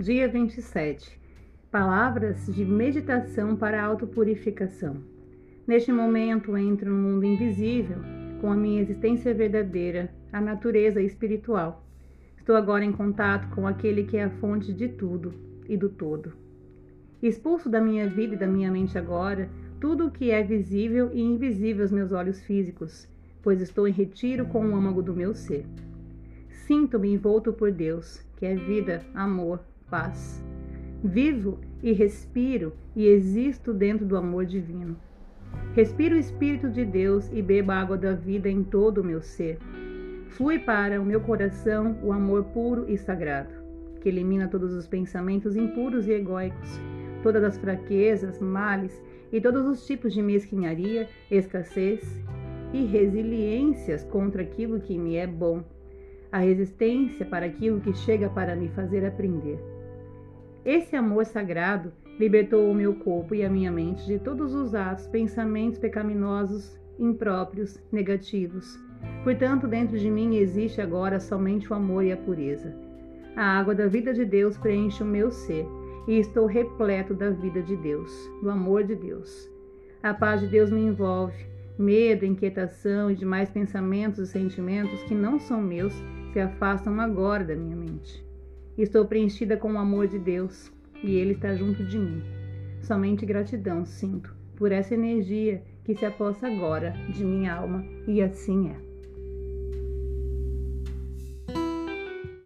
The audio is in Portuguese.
Dia 27. Palavras de meditação para autopurificação. Neste momento entro no mundo invisível com a minha existência verdadeira, a natureza espiritual. Estou agora em contato com aquele que é a fonte de tudo e do todo. Expulso da minha vida e da minha mente agora tudo o que é visível e invisível aos meus olhos físicos, pois estou em retiro com o âmago do meu ser. Sinto-me envolto por Deus, que é vida, amor, paz. Vivo e respiro e existo dentro do amor divino. Respiro o Espírito de Deus e bebo a água da vida em todo o meu ser. Flui para o meu coração o amor puro e sagrado, que elimina todos os pensamentos impuros e egóicos, todas as fraquezas, males e todos os tipos de mesquinharia, escassez e resiliências contra aquilo que me é bom, a resistência para aquilo que chega para me fazer aprender. Esse amor sagrado libertou o meu corpo e a minha mente de todos os atos, pensamentos pecaminosos, impróprios, negativos. Portanto, dentro de mim existe agora somente o amor e a pureza. A água da vida de Deus preenche o meu ser e estou repleto da vida de Deus, do amor de Deus. A paz de Deus me envolve. Medo, inquietação e demais pensamentos e sentimentos que não são meus se afastam agora da minha mente. Estou preenchida com o amor de Deus e Ele está junto de mim. Somente gratidão sinto por essa energia que se aposta agora de minha alma, e assim é.